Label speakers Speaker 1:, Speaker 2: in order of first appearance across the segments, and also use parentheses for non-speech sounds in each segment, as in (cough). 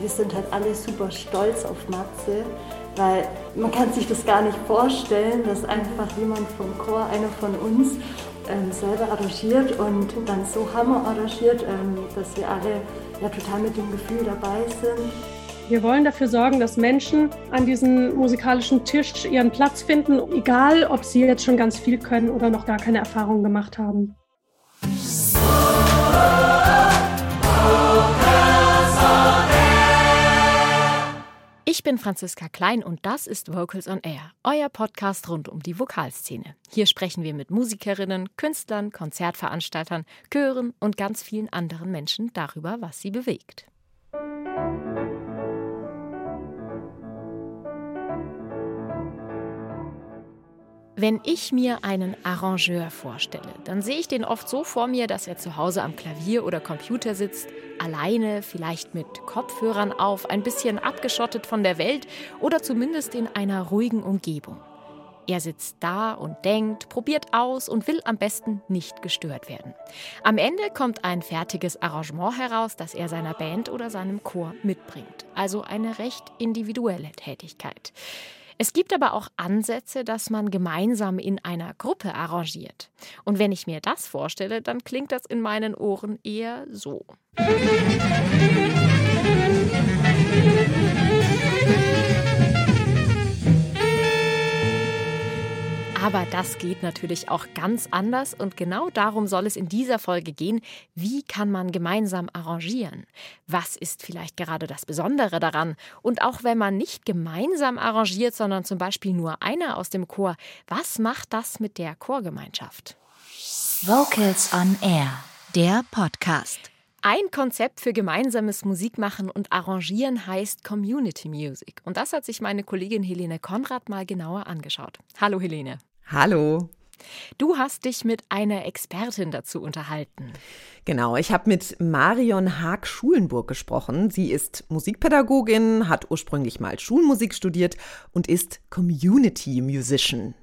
Speaker 1: wir sind halt alle super stolz auf Matze, weil man kann sich das gar nicht vorstellen, dass einfach jemand vom Chor, einer von uns, ähm, selber arrangiert und dann so hammer arrangiert, ähm, dass wir alle ja total mit dem Gefühl dabei sind.
Speaker 2: Wir wollen dafür sorgen, dass Menschen an diesem musikalischen Tisch ihren Platz finden, egal ob sie jetzt schon ganz viel können oder noch gar keine Erfahrungen gemacht haben.
Speaker 3: Ich bin Franziska Klein und das ist Vocals on Air, euer Podcast rund um die Vokalszene. Hier sprechen wir mit Musikerinnen, Künstlern, Konzertveranstaltern, Chören und ganz vielen anderen Menschen darüber, was sie bewegt. Wenn ich mir einen Arrangeur vorstelle, dann sehe ich den oft so vor mir, dass er zu Hause am Klavier oder Computer sitzt, alleine, vielleicht mit Kopfhörern auf, ein bisschen abgeschottet von der Welt oder zumindest in einer ruhigen Umgebung. Er sitzt da und denkt, probiert aus und will am besten nicht gestört werden. Am Ende kommt ein fertiges Arrangement heraus, das er seiner Band oder seinem Chor mitbringt. Also eine recht individuelle Tätigkeit. Es gibt aber auch Ansätze, dass man gemeinsam in einer Gruppe arrangiert. Und wenn ich mir das vorstelle, dann klingt das in meinen Ohren eher so. Aber das geht natürlich auch ganz anders und genau darum soll es in dieser Folge gehen. Wie kann man gemeinsam arrangieren? Was ist vielleicht gerade das Besondere daran? Und auch wenn man nicht gemeinsam arrangiert, sondern zum Beispiel nur einer aus dem Chor, was macht das mit der Chorgemeinschaft?
Speaker 4: Vocals on Air, der Podcast.
Speaker 3: Ein Konzept für gemeinsames Musikmachen und Arrangieren heißt Community Music. Und das hat sich meine Kollegin Helene Konrad mal genauer angeschaut. Hallo Helene.
Speaker 5: Hallo.
Speaker 3: Du hast dich mit einer Expertin dazu unterhalten.
Speaker 5: Genau, ich habe mit Marion Haag-Schulenburg gesprochen. Sie ist Musikpädagogin, hat ursprünglich mal Schulmusik studiert und ist Community Musician.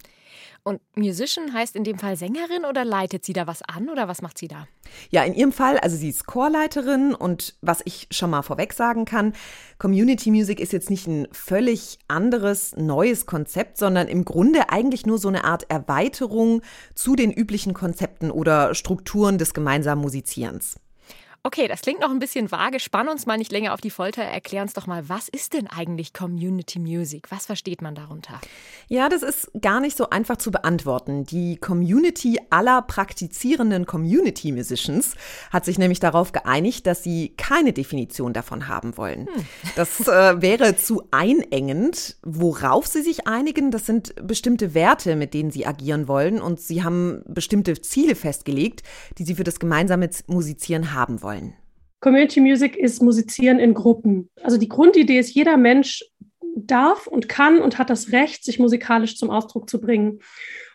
Speaker 3: Und Musician heißt in dem Fall Sängerin oder leitet sie da was an oder was macht sie da?
Speaker 5: Ja, in ihrem Fall, also sie ist Chorleiterin und was ich schon mal vorweg sagen kann, Community Music ist jetzt nicht ein völlig anderes, neues Konzept, sondern im Grunde eigentlich nur so eine Art Erweiterung zu den üblichen Konzepten oder Strukturen des gemeinsamen Musizierens.
Speaker 3: Okay, das klingt noch ein bisschen vage. Spann uns mal nicht länger auf die Folter. Erklär uns doch mal, was ist denn eigentlich Community Music? Was versteht man darunter?
Speaker 5: Ja, das ist gar nicht so einfach zu beantworten. Die Community aller praktizierenden Community Musicians hat sich nämlich darauf geeinigt, dass sie keine Definition davon haben wollen. Hm. (laughs) Das äh, wäre zu einengend. Worauf sie sich einigen, das sind bestimmte Werte, mit denen sie agieren wollen. Und sie haben bestimmte Ziele festgelegt, die sie für das gemeinsame Musizieren haben wollen wollen?
Speaker 2: Community Music ist Musizieren in Gruppen. Also die Grundidee ist, jeder Mensch darf und kann und hat das Recht, sich musikalisch zum Ausdruck zu bringen.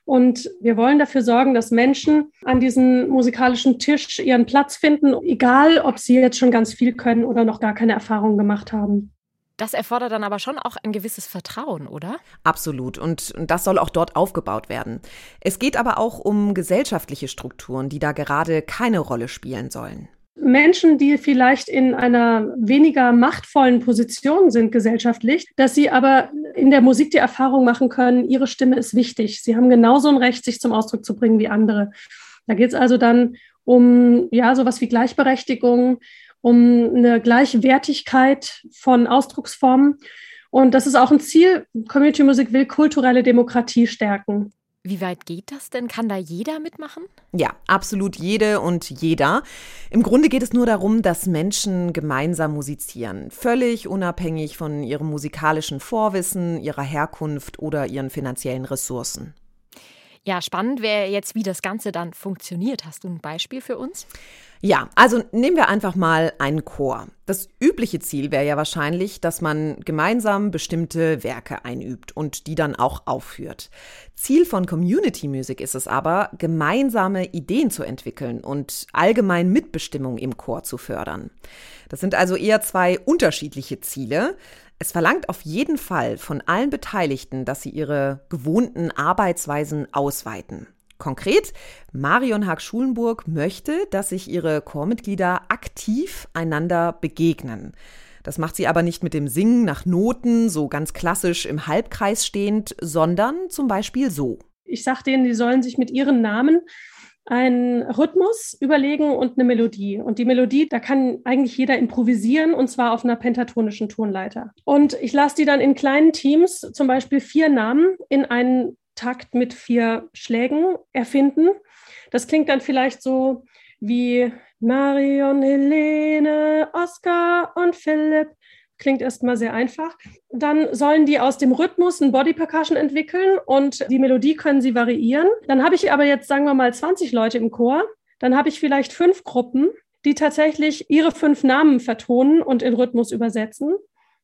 Speaker 2: Und wir wollen dafür sorgen, dass Menschen an diesem musikalischen Tisch ihren Platz finden, egal ob sie jetzt schon ganz viel können oder noch gar keine Erfahrungen gemacht haben.
Speaker 3: Das erfordert dann aber schon auch ein gewisses Vertrauen, oder?
Speaker 5: Absolut. Und das soll auch dort aufgebaut werden. Es geht aber auch um gesellschaftliche Strukturen, die da gerade keine Rolle spielen sollen.
Speaker 2: Menschen, die vielleicht in einer weniger machtvollen Position sind gesellschaftlich, dass sie aber in der Musik die Erfahrung machen können, ihre Stimme ist wichtig. Sie haben genauso ein Recht, sich zum Ausdruck zu bringen wie andere. Da geht es also dann um ja sowas wie Gleichberechtigung, um eine Gleichwertigkeit von Ausdrucksformen. Und das ist auch ein Ziel. Community Musik will kulturelle Demokratie stärken.
Speaker 3: Wie weit geht das denn? Kann da jeder mitmachen?
Speaker 5: Ja, absolut jede und jeder. Im Grunde geht es nur darum, dass Menschen gemeinsam musizieren, völlig unabhängig von ihrem musikalischen Vorwissen, ihrer Herkunft oder ihren finanziellen Ressourcen.
Speaker 3: Ja, spannend wäre jetzt, wie das Ganze dann funktioniert. Hast du ein Beispiel für uns?
Speaker 5: Ja, also nehmen wir einfach mal einen Chor. Das übliche Ziel wäre ja wahrscheinlich, dass man gemeinsam bestimmte Werke einübt und die dann auch aufführt. Ziel von Community Music ist es aber, gemeinsame Ideen zu entwickeln und allgemein Mitbestimmung im Chor zu fördern. Das sind also eher zwei unterschiedliche Ziele. Es verlangt auf jeden Fall von allen Beteiligten, dass sie ihre gewohnten Arbeitsweisen ausweiten. Konkret, Marion Haag-Schulenburg möchte, dass sich ihre Chormitglieder aktiv einander begegnen. Das macht sie aber nicht mit dem Singen nach Noten, so ganz klassisch im Halbkreis stehend, sondern zum Beispiel so.
Speaker 2: Ich sage denen, die sollen sich mit ihren Namen einen Rhythmus überlegen und eine Melodie. Und die Melodie, da kann eigentlich jeder improvisieren und zwar auf einer pentatonischen Tonleiter. Und ich lasse die dann in kleinen Teams, zum Beispiel vier Namen, in einen Takt mit vier Schlägen erfinden. Das klingt dann vielleicht so wie Marion, Helene, Oskar und Philipp Klingt erstmal sehr einfach. Dann sollen die aus dem Rhythmus ein Body Percussion entwickeln und die Melodie können sie variieren. Dann habe ich aber jetzt, sagen wir mal, 20 Leute im Chor. Dann habe ich vielleicht fünf Gruppen, die tatsächlich ihre fünf Namen vertonen und in Rhythmus übersetzen.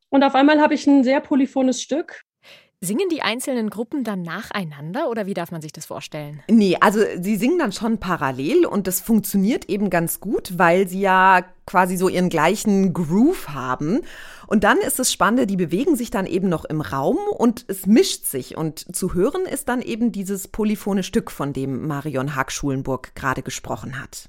Speaker 2: Und auf einmal habe ich ein sehr polyphones Stück.
Speaker 3: Singen die einzelnen Gruppen dann nacheinander oder wie darf man sich das vorstellen?
Speaker 5: Nee, also sie singen dann schon parallel und das funktioniert eben ganz gut, weil sie ja quasi so ihren gleichen Groove haben. Und dann ist es Spannende, die bewegen sich dann eben noch im Raum und es mischt sich. Und zu hören ist dann eben dieses polyphone Stück, von dem Marion Haag-Schulenburg gerade gesprochen hat.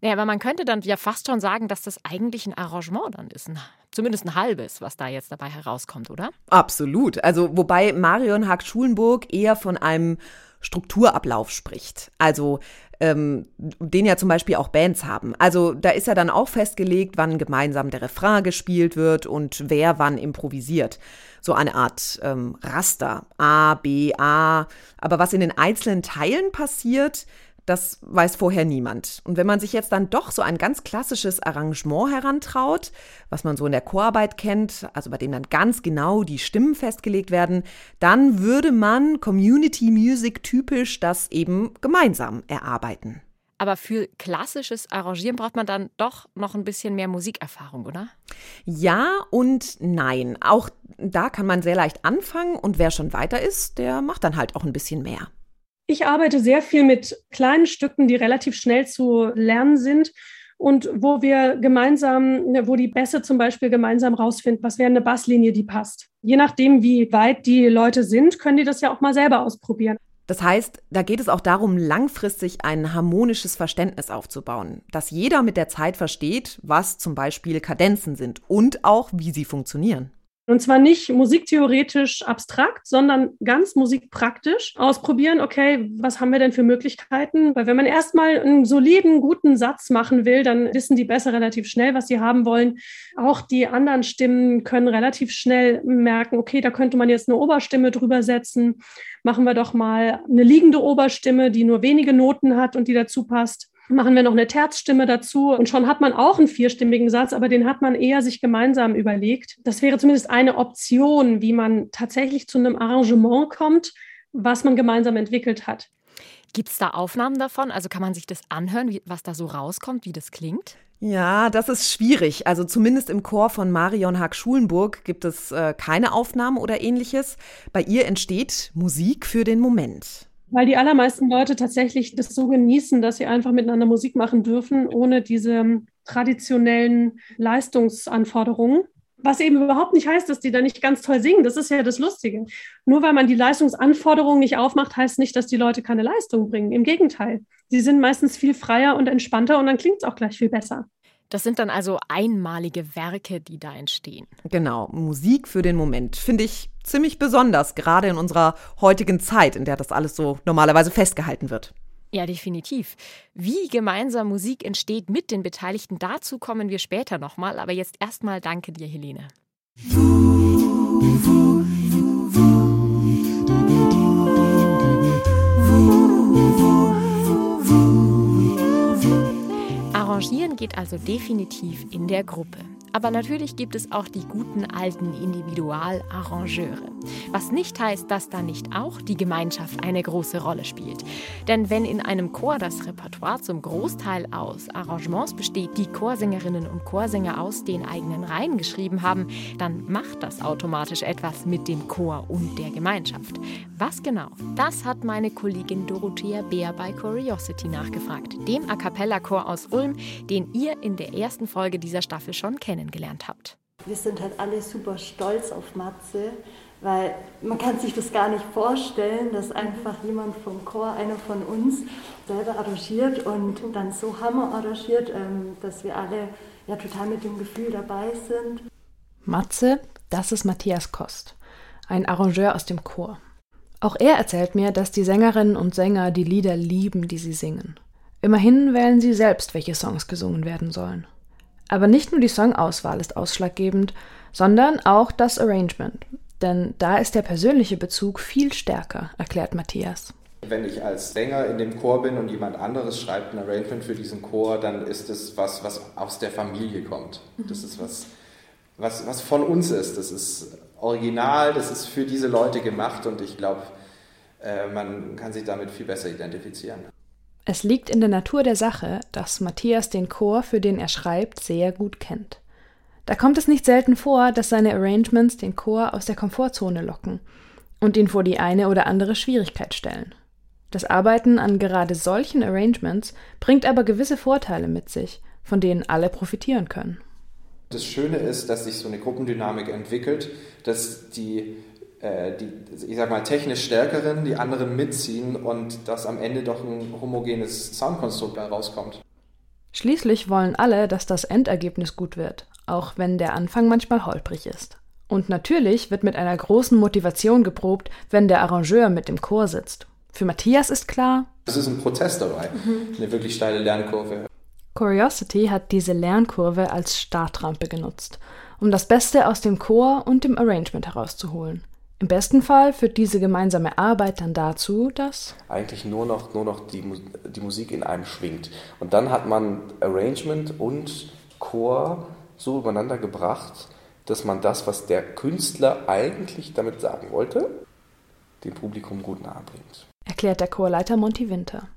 Speaker 3: Naja, aber man könnte dann ja fast schon sagen, dass das eigentlich ein Arrangement dann ist. Zumindest ein halbes, was da jetzt dabei herauskommt, oder?
Speaker 5: Absolut. Also, wobei Marion Haag-Schulenburg eher von einem Strukturablauf spricht. Also, ähm, den ja zum Beispiel auch Bands haben. Also da ist ja dann auch festgelegt, wann gemeinsam der Refrain gespielt wird und wer wann improvisiert. So eine Art ähm, Raster. A, B, A. Aber was in den einzelnen Teilen passiert, das weiß vorher niemand. Und wenn man sich jetzt dann doch so ein ganz klassisches Arrangement herantraut, was man so in der Chorarbeit kennt, also bei dem dann ganz genau die Stimmen festgelegt werden, dann würde man Community Music typisch das eben gemeinsam erarbeiten.
Speaker 3: Aber für klassisches Arrangieren braucht man dann doch noch ein bisschen mehr Musikerfahrung, oder?
Speaker 5: Ja und nein. Auch da kann man sehr leicht anfangen und wer schon weiter ist, der macht dann halt auch ein bisschen mehr.
Speaker 2: Ich arbeite sehr viel mit kleinen Stücken, die relativ schnell zu lernen sind und wo wir gemeinsam, wo die Bässe zum Beispiel gemeinsam rausfinden, was wäre eine Basslinie, die passt. Je nachdem, wie weit die Leute sind, können die das ja auch mal selber ausprobieren.
Speaker 5: Das heißt, da geht es auch darum, langfristig ein harmonisches Verständnis aufzubauen, dass jeder mit der Zeit versteht, was zum Beispiel Kadenzen sind und auch, wie sie funktionieren.
Speaker 2: Und zwar nicht musiktheoretisch abstrakt, sondern ganz musikpraktisch ausprobieren, okay, was haben wir denn für Möglichkeiten? Weil wenn man erstmal einen soliden, guten Satz machen will, dann wissen die besser relativ schnell, was sie haben wollen. Auch die anderen Stimmen können relativ schnell merken, okay, da könnte man jetzt eine Oberstimme drüber setzen. Machen wir doch mal eine liegende Oberstimme, die nur wenige Noten hat und die dazu passt machen wir noch eine Terzstimme dazu und schon hat man auch einen vierstimmigen Satz, aber den hat man eher sich gemeinsam überlegt. Das wäre zumindest eine Option, wie man tatsächlich zu einem Arrangement kommt, was man gemeinsam entwickelt hat.
Speaker 3: Gibt es da Aufnahmen davon? Also kann man sich das anhören, wie, was da so rauskommt, wie das klingt?
Speaker 5: Ja, das ist schwierig. Also zumindest im Chor von Marion Haag-Schulenburg gibt es äh, keine Aufnahmen oder ähnliches. Bei ihr entsteht Musik für den Moment.
Speaker 2: Weil die allermeisten Leute tatsächlich das so genießen, dass sie einfach miteinander Musik machen dürfen, ohne diese traditionellen Leistungsanforderungen. Was eben überhaupt nicht heißt, dass die da nicht ganz toll singen. Das ist ja das Lustige. Nur weil man die Leistungsanforderungen nicht aufmacht, heißt nicht, dass die Leute keine Leistung bringen. Im Gegenteil. Sie sind meistens viel freier und entspannter und dann klingt es auch gleich viel besser.
Speaker 3: Das sind dann also einmalige Werke, die da entstehen.
Speaker 5: Genau, Musik für den Moment. Finde ich ziemlich besonders, gerade in unserer heutigen Zeit, in der das alles so normalerweise festgehalten wird.
Speaker 3: Ja, definitiv. Wie gemeinsam Musik entsteht mit den Beteiligten, dazu kommen wir später nochmal. Aber jetzt erstmal danke dir, Helene. Arrangieren geht also definitiv in der Gruppe. Aber natürlich gibt es auch die guten alten Individualarrangeure. Was nicht heißt, dass da nicht auch die Gemeinschaft eine große Rolle spielt. Denn wenn in einem Chor das Repertoire zum Großteil aus Arrangements besteht, die Chorsängerinnen und Chorsänger aus den eigenen Reihen geschrieben haben, dann macht das automatisch etwas mit dem Chor und der Gemeinschaft. Was genau? Das hat meine Kollegin Dorothea Beer bei Curiosity nachgefragt, dem A cappella Chor aus Ulm, den ihr in der ersten Folge dieser Staffel schon kennt kennengelernt habt?
Speaker 1: Wir sind halt alle super stolz auf Matze, weil man kann sich das gar nicht vorstellen, dass einfach jemand vom Chor, einer von uns, selber arrangiert und dann so hammer arrangiert, ähm, dass wir alle ja total mit dem Gefühl dabei sind.
Speaker 6: Matze, das ist Matthias Kost, ein Arrangeur aus dem Chor. Auch er erzählt mir, dass die Sängerinnen und Sänger die Lieder lieben, die sie singen. Immerhin wählen sie selbst, welche Songs gesungen werden sollen. Aber nicht nur die Songauswahl ist ausschlaggebend, sondern auch das Arrangement. Denn da ist der persönliche Bezug viel stärker, erklärt Matthias.
Speaker 7: Wenn ich als Sänger in dem Chor bin und jemand anderes schreibt ein Arrangement für diesen Chor, dann ist es was, was aus der Familie kommt. Das ist was, was, was von uns ist. Das ist original, das ist für diese Leute gemacht und ich glaube, äh, man kann sich damit viel besser identifizieren.
Speaker 6: Es liegt in der Natur der Sache, dass Matthias den Chor, für den er schreibt, sehr gut kennt. Da kommt es nicht selten vor, dass seine Arrangements den Chor aus der Komfortzone locken und ihn vor die eine oder andere Schwierigkeit stellen. Das Arbeiten an gerade solchen Arrangements bringt aber gewisse Vorteile mit sich, von denen alle profitieren können.
Speaker 7: Das Schöne ist, dass sich so eine Gruppendynamik entwickelt, dass die, die ich sag mal, technisch Stärkeren die anderen mitziehen und dass am Ende doch ein homogenes Soundkonstrukt rauskommt.
Speaker 6: Schließlich wollen alle, dass das Endergebnis gut wird, auch wenn der Anfang manchmal holprig ist. Und natürlich wird mit einer großen Motivation geprobt, wenn der Arrangeur mit dem Chor sitzt. Für Matthias ist klar,
Speaker 7: es ist ein Prozess dabei, mhm. eine wirklich steile Lernkurve.
Speaker 6: Curiosity hat diese Lernkurve als Startrampe genutzt, um das Beste aus dem Chor und dem Arrangement herauszuholen. Im besten Fall führt diese gemeinsame Arbeit dann dazu, dass
Speaker 8: eigentlich nur noch, nur noch die, die Musik in einem schwingt. Und dann hat man Arrangement und Chor so übereinander gebracht, dass man das, was der Künstler eigentlich damit sagen wollte, dem Publikum gut nahe bringt
Speaker 6: erklärt der Chorleiter Monty Winter.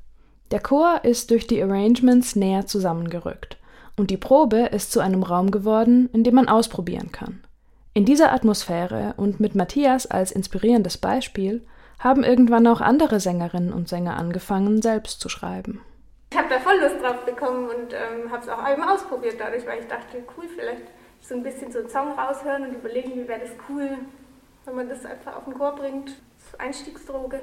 Speaker 6: Der Chor ist durch die Arrangements näher zusammengerückt und die Probe ist zu einem Raum geworden, in dem man ausprobieren kann. In dieser Atmosphäre und mit Matthias als inspirierendes Beispiel haben irgendwann auch andere Sängerinnen und Sänger angefangen, selbst zu schreiben.
Speaker 9: Ich habe da voll Lust drauf bekommen und ähm, habe es auch eben ausprobiert dadurch, weil ich dachte, cool, vielleicht so ein bisschen so einen Song raushören und überlegen, wie wäre das cool, wenn man das einfach auf den Chor bringt. Einstiegsdroge.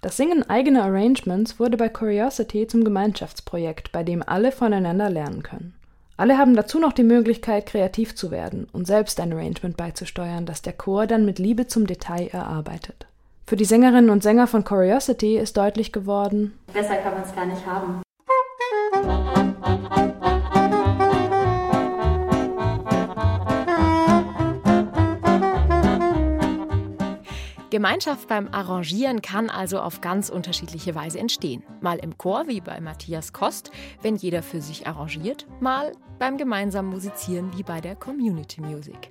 Speaker 6: Das Singen eigener Arrangements wurde bei Curiosity zum Gemeinschaftsprojekt, bei dem alle voneinander lernen können. Alle haben dazu noch die Möglichkeit, kreativ zu werden und selbst ein Arrangement beizusteuern, das der Chor dann mit Liebe zum Detail erarbeitet. Für die Sängerinnen und Sänger von Curiosity ist deutlich geworden,
Speaker 1: besser kann man es gar nicht haben.
Speaker 3: Gemeinschaft beim Arrangieren kann also auf ganz unterschiedliche Weise entstehen. Mal im Chor, wie bei Matthias Kost, wenn jeder für sich arrangiert, mal beim gemeinsamen Musizieren wie bei der Community Music.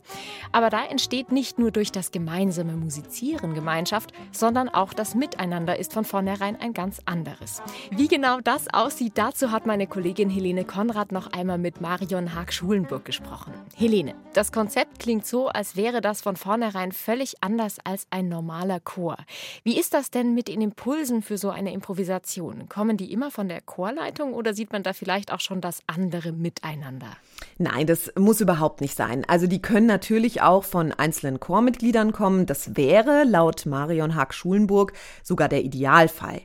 Speaker 3: Aber da entsteht nicht nur durch das gemeinsame Musizieren Gemeinschaft, sondern auch das Miteinander ist von vornherein ein ganz anderes. Wie genau das aussieht, dazu hat meine Kollegin Helene Konrad noch einmal mit Marion Haag-Schulenburg gesprochen. Helene, das Konzept klingt so, als wäre das von vornherein völlig anders als ein normaler Chor. Wie ist das denn mit den Impulsen für so eine Improvisation? Kommen die immer von der Chorleitung oder sieht man da vielleicht auch schon das andere Miteinander? miteinander.
Speaker 5: Nein, das muss überhaupt nicht sein. Also die können natürlich auch von einzelnen Chormitgliedern kommen. Das wäre laut Marion Haag-Schulenburg sogar der Idealfall.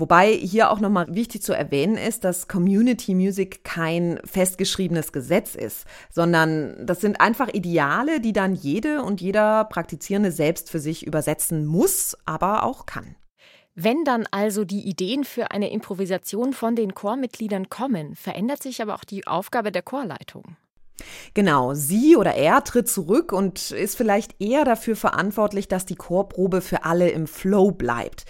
Speaker 5: Wobei hier auch nochmal wichtig zu erwähnen ist, dass Community Music kein festgeschriebenes Gesetz ist, sondern das sind einfach Ideale, die dann jede und jeder Praktizierende selbst für sich übersetzen muss, aber auch kann.
Speaker 3: Wenn dann also die Ideen für eine Improvisation von den Chormitgliedern kommen, verändert sich aber auch die Aufgabe der Chorleitung.
Speaker 5: Genau, sie oder er tritt zurück und ist vielleicht eher dafür verantwortlich, dass die Chorprobe für alle im Flow bleibt.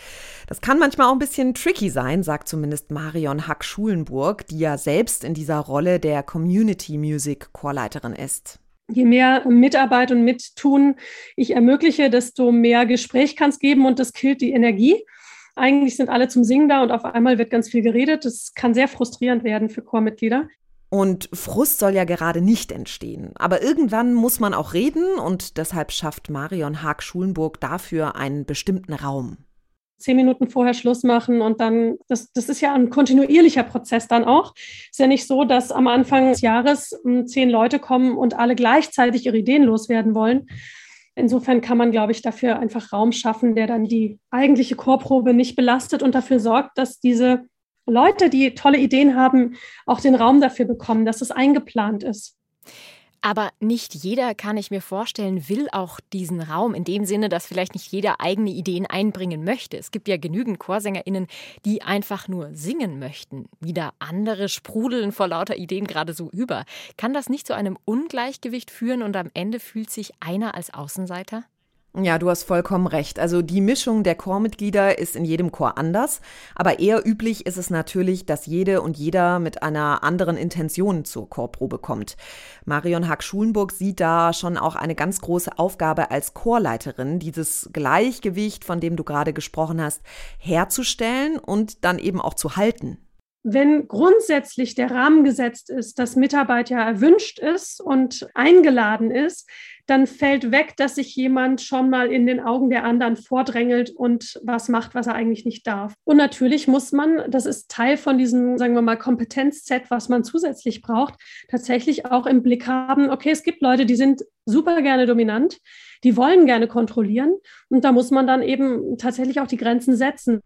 Speaker 5: Das kann manchmal auch ein bisschen tricky sein, sagt zumindest Marion Hack-Schulenburg, die ja selbst in dieser Rolle der Community Music Chorleiterin ist.
Speaker 2: Je mehr Mitarbeit und Mittun ich ermögliche, desto mehr Gespräch kann es geben und das killt die Energie. Eigentlich sind alle zum Singen da und auf einmal wird ganz viel geredet. Das kann sehr frustrierend werden für Chormitglieder.
Speaker 5: Und Frust soll ja gerade nicht entstehen. Aber irgendwann muss man auch reden und deshalb schafft Marion Haag-Schulenburg dafür einen bestimmten Raum.
Speaker 2: Zehn Minuten vorher Schluss machen und dann, das, das ist ja ein kontinuierlicher Prozess dann auch. Ist ja nicht so, dass am Anfang des Jahres hm, zehn Leute kommen und alle gleichzeitig ihre Ideen loswerden wollen, Insofern kann man, glaube ich, dafür einfach Raum schaffen, der dann die eigentliche Chorprobe nicht belastet und dafür sorgt, dass diese Leute, die tolle Ideen haben, auch den Raum dafür bekommen, dass es eingeplant ist.
Speaker 3: Aber nicht jeder, kann ich mir vorstellen, will auch diesen Raum in dem Sinne, dass vielleicht nicht jeder eigene Ideen einbringen möchte. Es gibt ja genügend ChorsängerInnen, die einfach nur singen möchten. Wieder andere sprudeln vor lauter Ideen gerade so über. Kann das nicht zu einem Ungleichgewicht führen und am Ende fühlt sich einer als Außenseiter?
Speaker 5: Ja, du hast vollkommen recht. Also die Mischung der Chormitglieder ist in jedem Chor anders, aber eher üblich ist es natürlich, dass jede und jeder mit einer anderen Intention zur Chorprobe kommt. Marion Hack-Schulenburg sieht da schon auch eine ganz große Aufgabe als Chorleiterin, dieses Gleichgewicht, von dem du gerade gesprochen hast, herzustellen und dann eben auch zu halten.
Speaker 2: Wenn grundsätzlich der Rahmen gesetzt ist, dass Mitarbeit ja erwünscht ist und eingeladen ist, dann fällt weg, dass sich jemand schon mal in den Augen der anderen vordrängelt und was macht, was er eigentlich nicht darf. Und natürlich muss man, das ist Teil von diesem, sagen wir mal, Kompetenzset, was man zusätzlich braucht, tatsächlich auch im Blick haben, okay, es gibt Leute, die sind super gerne dominant, die wollen gerne kontrollieren und da muss man dann eben tatsächlich auch die Grenzen setzen.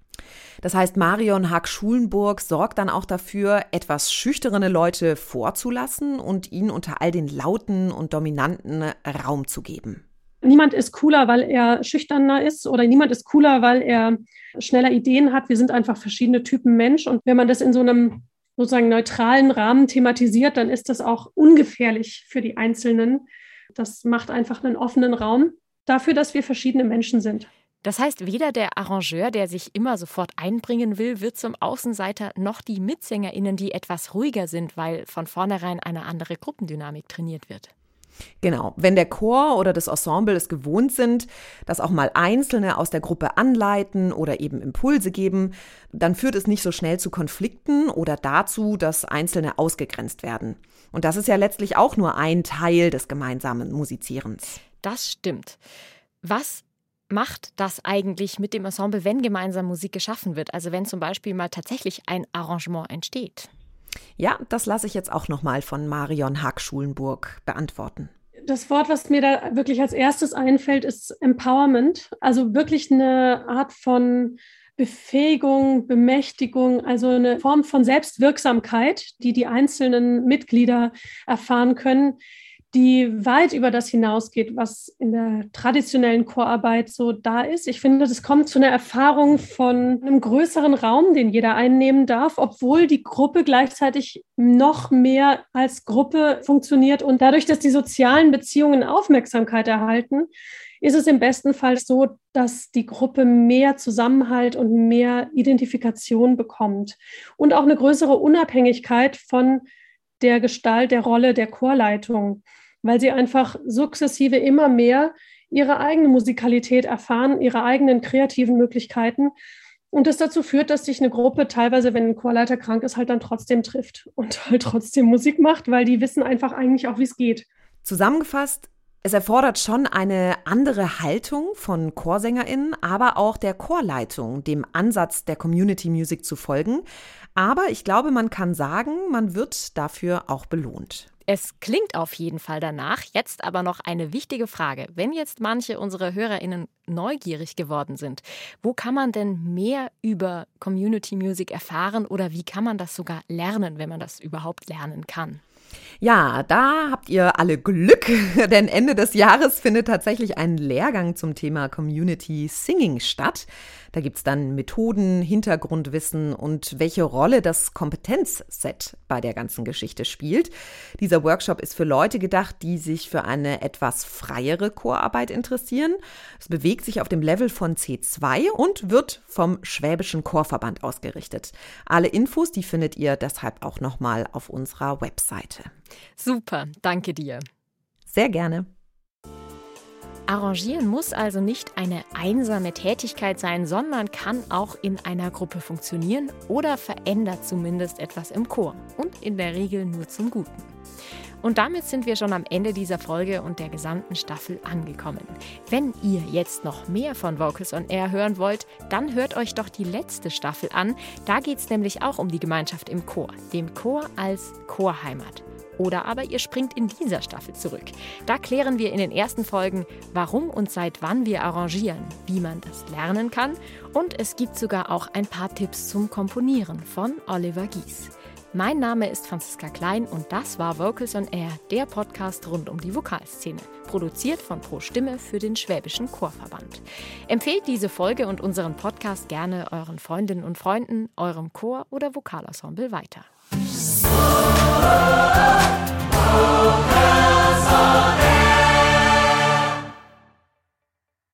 Speaker 5: Das heißt, Marion Haag-Schulenburg sorgt dann auch dafür, etwas schüchterne Leute vorzulassen und ihnen unter all den lauten und dominanten Raum zu geben.
Speaker 2: Niemand ist cooler, weil er schüchterner ist oder niemand ist cooler, weil er schneller Ideen hat. Wir sind einfach verschiedene Typen Mensch und wenn man das in so einem sozusagen neutralen Rahmen thematisiert, dann ist das auch ungefährlich für die Einzelnen. Das macht einfach einen offenen Raum dafür, dass wir verschiedene Menschen sind.
Speaker 3: Das heißt, weder der Arrangeur, der sich immer sofort einbringen will, wird zum Außenseiter, noch die MitsängerInnen, die etwas ruhiger sind, weil von vornherein eine andere Gruppendynamik trainiert wird.
Speaker 5: Genau, wenn der Chor oder das Ensemble es gewohnt sind, dass auch mal Einzelne aus der Gruppe anleiten oder eben Impulse geben, dann führt es nicht so schnell zu Konflikten oder dazu, dass Einzelne ausgegrenzt werden. Und das ist ja letztlich auch nur ein Teil des gemeinsamen Musizierens.
Speaker 3: Das stimmt. Was macht das eigentlich mit dem Ensemble, wenn gemeinsam Musik geschaffen wird? Also wenn zum Beispiel mal tatsächlich ein Arrangement entsteht?
Speaker 5: Ja, das lasse ich jetzt auch nochmal von Marion Haag-Schulenburg beantworten.
Speaker 2: Das Wort, was mir da wirklich als erstes einfällt, ist Empowerment. Also wirklich eine Art von Befähigung, Bemächtigung, also eine Form von Selbstwirksamkeit, die die einzelnen Mitglieder erfahren können, die weit über das hinausgeht, was in der traditionellen Chorarbeit so da ist. Ich finde, das kommt zu einer Erfahrung von einem größeren Raum, den jeder einnehmen darf, obwohl die Gruppe gleichzeitig noch mehr als Gruppe funktioniert. Und dadurch, dass die sozialen Beziehungen Aufmerksamkeit erhalten, ist es im besten Fall so, dass die Gruppe mehr Zusammenhalt und mehr Identifikation bekommt und auch eine größere Unabhängigkeit von der Gestalt der Rolle der Chorleitung, weil sie einfach sukzessive immer mehr ihre eigene Musikalität erfahren, ihre eigenen kreativen Möglichkeiten. Und das dazu führt, dass sich eine Gruppe teilweise, wenn ein Chorleiter krank ist, halt dann trotzdem trifft und (laughs) halt trotzdem Musik macht, weil die wissen einfach eigentlich auch, wie es geht.
Speaker 5: Zusammengefasst es erfordert schon eine andere Haltung von ChorsängerInnen, aber auch der Chorleitung, dem Ansatz der Community Music zu folgen. Aber ich glaube, man kann sagen, man wird dafür auch belohnt.
Speaker 3: Es klingt auf jeden Fall danach. Jetzt aber noch eine wichtige Frage. Wenn jetzt manche unserer HörerInnen neugierig geworden sind, wo kann man denn mehr über Community Music erfahren oder wie kann man das sogar lernen, wenn man das überhaupt lernen kann?
Speaker 5: Ja, da habt ihr alle Glück, (laughs) denn Ende des Jahres findet tatsächlich ein Lehrgang zum Thema Community Singing statt. Da gibt es dann Methoden, Hintergrundwissen und welche Rolle das Kompetenzset bei der ganzen Geschichte spielt. Dieser Workshop ist für Leute gedacht, die sich für eine etwas freiere Chorarbeit interessieren. Es bewegt sich auf dem Level von C2 und wird vom Schwäbischen Chorverband ausgerichtet. Alle Infos, die findet ihr deshalb auch nochmal auf unserer Webseite.
Speaker 3: Super, danke dir.
Speaker 5: Sehr gerne.
Speaker 3: Arrangieren muss also nicht eine einsame Tätigkeit sein, sondern kann auch in einer Gruppe funktionieren oder verändert zumindest etwas im Chor und in der Regel nur zum Guten. Und damit sind wir schon am Ende dieser Folge und der gesamten Staffel angekommen. Wenn ihr jetzt noch mehr von Vocals on Air hören wollt, dann hört euch doch die letzte Staffel an. Da geht es nämlich auch um die Gemeinschaft im Chor, dem Chor als Chorheimat. Oder aber ihr springt in dieser Staffel zurück. Da klären wir in den ersten Folgen, warum und seit wann wir arrangieren, wie man das lernen kann und es gibt sogar auch ein paar Tipps zum Komponieren von Oliver Gies. Mein Name ist Franziska Klein und das war Vocals on Air, der Podcast rund um die Vokalszene. Produziert von Pro Stimme für den Schwäbischen Chorverband. Empfehlt diese Folge und unseren Podcast gerne euren Freundinnen und Freunden, eurem Chor oder Vokalensemble weiter. Oh,